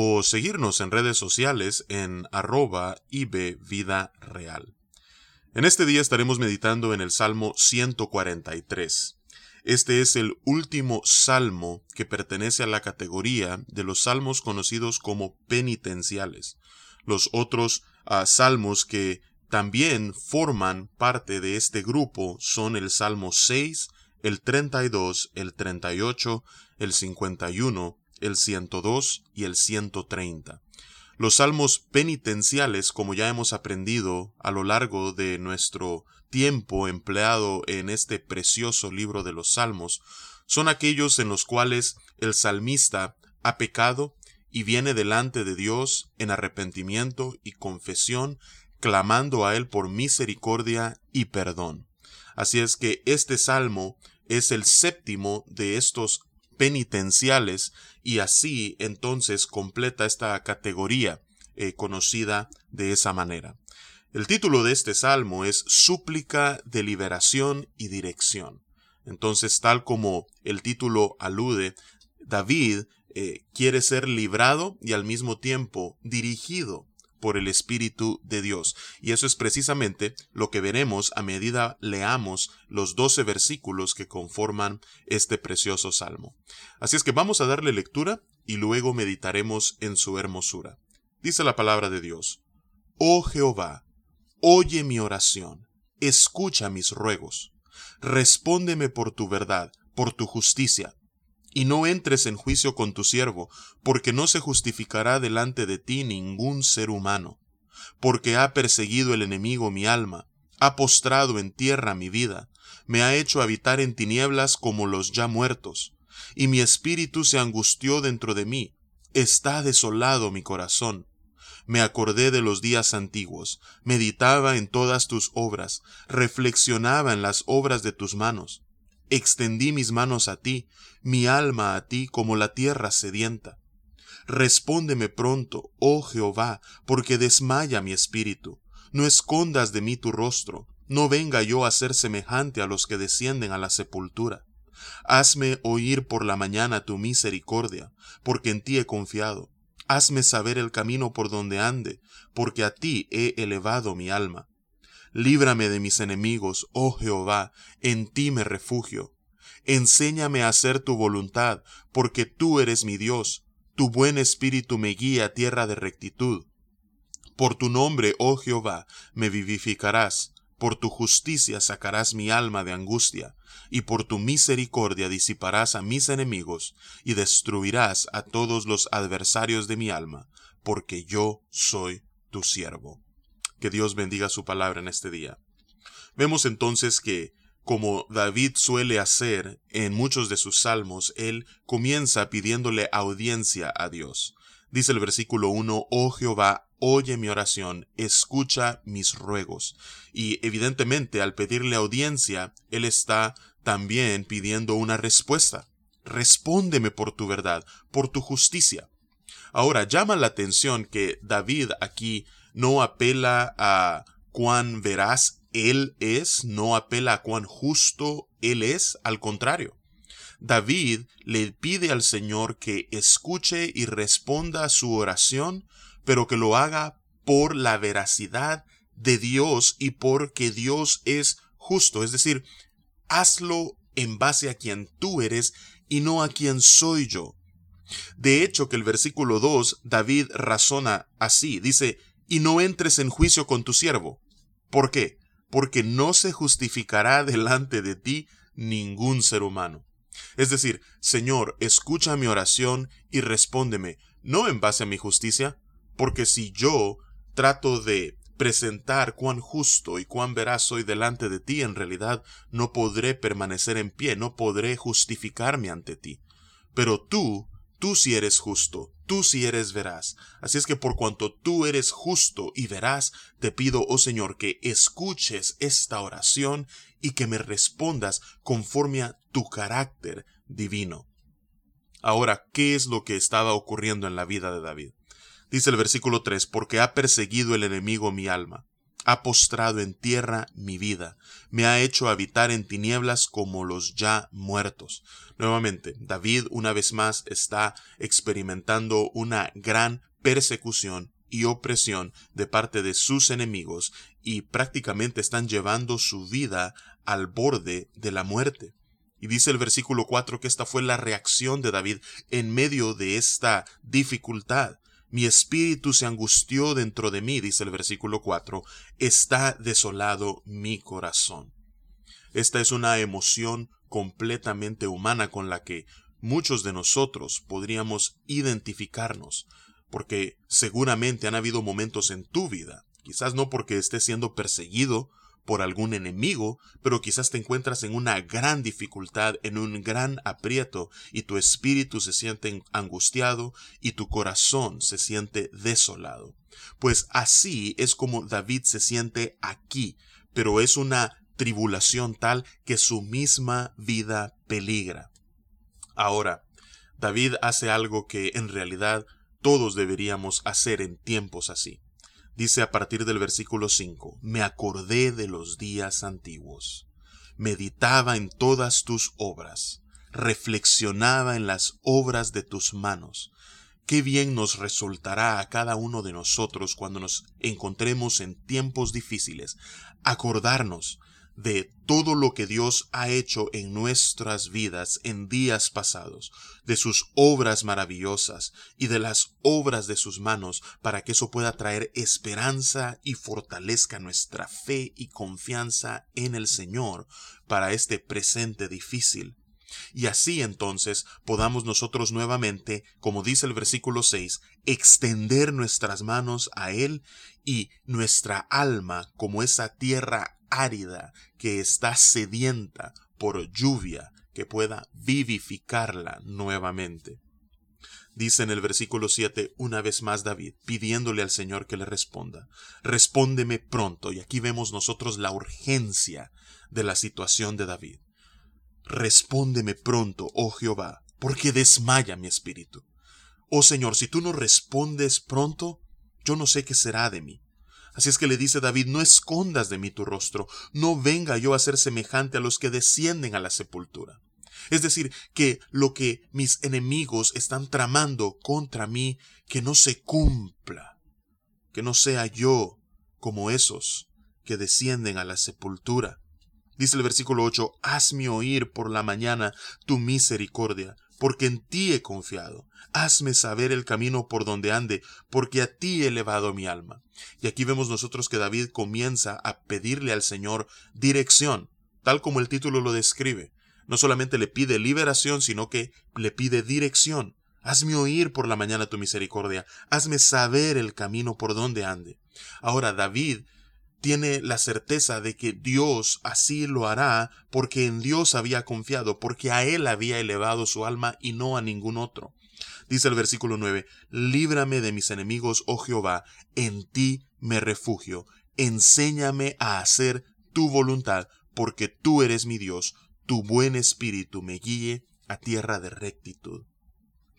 o seguirnos en redes sociales en arroba Vida Real. En este día estaremos meditando en el Salmo 143. Este es el último salmo que pertenece a la categoría de los salmos conocidos como penitenciales. Los otros ah, salmos que también forman parte de este grupo son el Salmo 6, el 32, el 38, el 51, el 102 y el 130. Los salmos penitenciales, como ya hemos aprendido a lo largo de nuestro tiempo empleado en este precioso libro de los salmos, son aquellos en los cuales el salmista ha pecado y viene delante de Dios en arrepentimiento y confesión, clamando a Él por misericordia y perdón. Así es que este salmo es el séptimo de estos penitenciales y así entonces completa esta categoría eh, conocida de esa manera. El título de este salmo es Súplica de liberación y dirección. Entonces, tal como el título alude, David eh, quiere ser librado y al mismo tiempo dirigido por el Espíritu de Dios. Y eso es precisamente lo que veremos a medida leamos los doce versículos que conforman este precioso salmo. Así es que vamos a darle lectura y luego meditaremos en su hermosura. Dice la palabra de Dios. Oh Jehová, oye mi oración, escucha mis ruegos, respóndeme por tu verdad, por tu justicia y no entres en juicio con tu siervo, porque no se justificará delante de ti ningún ser humano, porque ha perseguido el enemigo mi alma, ha postrado en tierra mi vida, me ha hecho habitar en tinieblas como los ya muertos, y mi espíritu se angustió dentro de mí, está desolado mi corazón. Me acordé de los días antiguos, meditaba en todas tus obras, reflexionaba en las obras de tus manos Extendí mis manos a ti, mi alma a ti como la tierra sedienta. Respóndeme pronto, oh Jehová, porque desmaya mi espíritu. No escondas de mí tu rostro, no venga yo a ser semejante a los que descienden a la sepultura. Hazme oír por la mañana tu misericordia, porque en ti he confiado. Hazme saber el camino por donde ande, porque a ti he elevado mi alma. Líbrame de mis enemigos, oh Jehová, en ti me refugio. Enséñame a hacer tu voluntad, porque tú eres mi Dios. Tu buen espíritu me guía a tierra de rectitud. Por tu nombre, oh Jehová, me vivificarás. Por tu justicia sacarás mi alma de angustia, y por tu misericordia disiparás a mis enemigos, y destruirás a todos los adversarios de mi alma, porque yo soy tu siervo. Que Dios bendiga su palabra en este día. Vemos entonces que, como David suele hacer en muchos de sus salmos, él comienza pidiéndole audiencia a Dios. Dice el versículo 1, Oh Jehová, oye mi oración, escucha mis ruegos. Y evidentemente al pedirle audiencia, él está también pidiendo una respuesta. Respóndeme por tu verdad, por tu justicia. Ahora llama la atención que David aquí no apela a cuán veraz él es, no apela a cuán justo él es, al contrario. David le pide al Señor que escuche y responda a su oración, pero que lo haga por la veracidad de Dios y porque Dios es justo. Es decir, hazlo en base a quien tú eres y no a quien soy yo. De hecho, que el versículo 2, David razona así. Dice, y no entres en juicio con tu siervo. ¿Por qué? Porque no se justificará delante de ti ningún ser humano. Es decir, Señor, escucha mi oración y respóndeme, no en base a mi justicia, porque si yo trato de presentar cuán justo y cuán veraz soy delante de ti, en realidad no podré permanecer en pie, no podré justificarme ante ti. Pero tú tú sí eres justo, tú sí eres veraz. Así es que por cuanto tú eres justo y veraz, te pido, oh Señor, que escuches esta oración y que me respondas conforme a tu carácter divino. Ahora, ¿qué es lo que estaba ocurriendo en la vida de David? Dice el versículo 3, porque ha perseguido el enemigo mi alma, ha postrado en tierra mi vida, me ha hecho habitar en tinieblas como los ya muertos. Nuevamente, David una vez más está experimentando una gran persecución y opresión de parte de sus enemigos y prácticamente están llevando su vida al borde de la muerte. Y dice el versículo 4 que esta fue la reacción de David en medio de esta dificultad. Mi espíritu se angustió dentro de mí, dice el versículo 4, está desolado mi corazón. Esta es una emoción completamente humana con la que muchos de nosotros podríamos identificarnos, porque seguramente han habido momentos en tu vida, quizás no porque estés siendo perseguido por algún enemigo, pero quizás te encuentras en una gran dificultad, en un gran aprieto, y tu espíritu se siente angustiado y tu corazón se siente desolado. Pues así es como David se siente aquí, pero es una tribulación tal que su misma vida peligra. Ahora, David hace algo que en realidad todos deberíamos hacer en tiempos así. Dice a partir del versículo 5, Me acordé de los días antiguos, meditaba en todas tus obras, reflexionaba en las obras de tus manos. Qué bien nos resultará a cada uno de nosotros cuando nos encontremos en tiempos difíciles, acordarnos de todo lo que Dios ha hecho en nuestras vidas en días pasados, de sus obras maravillosas y de las obras de sus manos, para que eso pueda traer esperanza y fortalezca nuestra fe y confianza en el Señor para este presente difícil. Y así entonces podamos nosotros nuevamente, como dice el versículo 6, extender nuestras manos a Él y nuestra alma como esa tierra árida que está sedienta por lluvia que pueda vivificarla nuevamente. Dice en el versículo 7 una vez más David, pidiéndole al Señor que le responda, respóndeme pronto, y aquí vemos nosotros la urgencia de la situación de David. Respóndeme pronto, oh Jehová, porque desmaya mi espíritu. Oh Señor, si tú no respondes pronto, yo no sé qué será de mí. Así es que le dice David, no escondas de mí tu rostro, no venga yo a ser semejante a los que descienden a la sepultura. Es decir, que lo que mis enemigos están tramando contra mí, que no se cumpla, que no sea yo como esos que descienden a la sepultura. Dice el versículo 8, Hazme oír por la mañana tu misericordia, porque en ti he confiado. Hazme saber el camino por donde ande, porque a ti he elevado mi alma. Y aquí vemos nosotros que David comienza a pedirle al Señor dirección, tal como el título lo describe. No solamente le pide liberación, sino que le pide dirección. Hazme oír por la mañana tu misericordia, hazme saber el camino por donde ande. Ahora David tiene la certeza de que Dios así lo hará porque en Dios había confiado, porque a Él había elevado su alma y no a ningún otro. Dice el versículo 9, Líbrame de mis enemigos, oh Jehová, en ti me refugio, enséñame a hacer tu voluntad, porque tú eres mi Dios, tu buen espíritu me guíe a tierra de rectitud.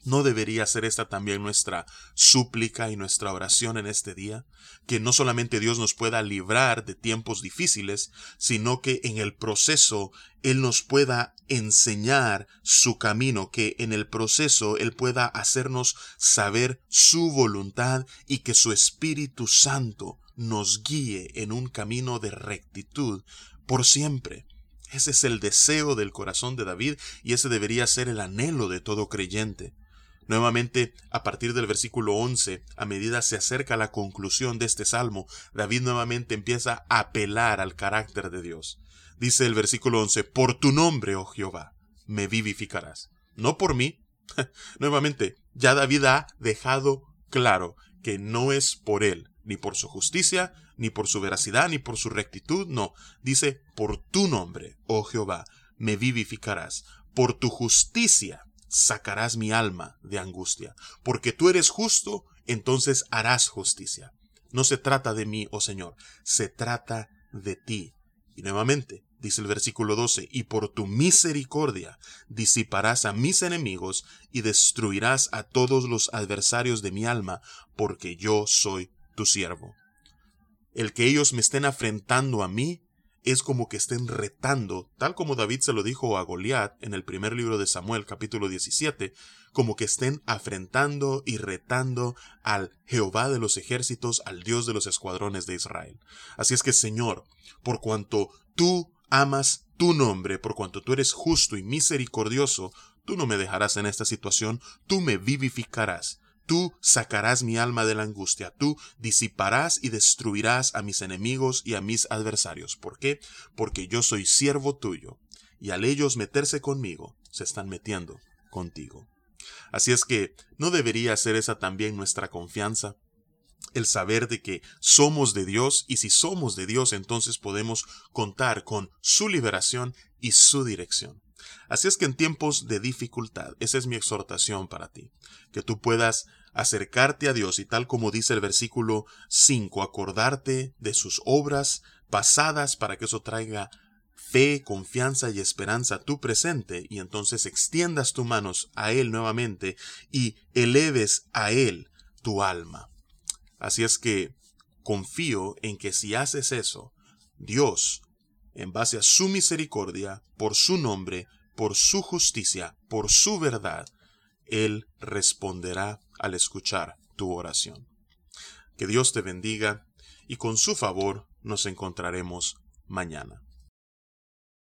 ¿No debería ser esta también nuestra súplica y nuestra oración en este día? Que no solamente Dios nos pueda librar de tiempos difíciles, sino que en el proceso Él nos pueda enseñar su camino, que en el proceso Él pueda hacernos saber su voluntad y que su Espíritu Santo nos guíe en un camino de rectitud por siempre. Ese es el deseo del corazón de David y ese debería ser el anhelo de todo creyente. Nuevamente, a partir del versículo 11, a medida se acerca la conclusión de este salmo, David nuevamente empieza a apelar al carácter de Dios. Dice el versículo 11, Por tu nombre, oh Jehová, me vivificarás. No por mí. nuevamente, ya David ha dejado claro que no es por él, ni por su justicia, ni por su veracidad, ni por su rectitud, no. Dice, por tu nombre, oh Jehová, me vivificarás. Por tu justicia sacarás mi alma de angustia. Porque tú eres justo, entonces harás justicia. No se trata de mí, oh Señor, se trata de ti. Y nuevamente, dice el versículo 12, y por tu misericordia disiparás a mis enemigos y destruirás a todos los adversarios de mi alma, porque yo soy tu siervo. El que ellos me estén afrentando a mí es como que estén retando, tal como David se lo dijo a Goliat en el primer libro de Samuel capítulo 17, como que estén afrentando y retando al Jehová de los ejércitos, al Dios de los escuadrones de Israel. Así es que, Señor, por cuanto tú amas tu nombre, por cuanto tú eres justo y misericordioso, tú no me dejarás en esta situación, tú me vivificarás. Tú sacarás mi alma de la angustia, tú disiparás y destruirás a mis enemigos y a mis adversarios. ¿Por qué? Porque yo soy siervo tuyo, y al ellos meterse conmigo, se están metiendo contigo. Así es que, ¿no debería ser esa también nuestra confianza? El saber de que somos de Dios y si somos de Dios entonces podemos contar con su liberación y su dirección. Así es que en tiempos de dificultad, esa es mi exhortación para ti, que tú puedas acercarte a Dios y tal como dice el versículo 5, acordarte de sus obras pasadas para que eso traiga fe, confianza y esperanza a tu presente y entonces extiendas tus manos a Él nuevamente y eleves a Él tu alma. Así es que confío en que si haces eso, Dios, en base a su misericordia, por su nombre, por su justicia, por su verdad, Él responderá al escuchar tu oración. Que Dios te bendiga y con su favor nos encontraremos mañana.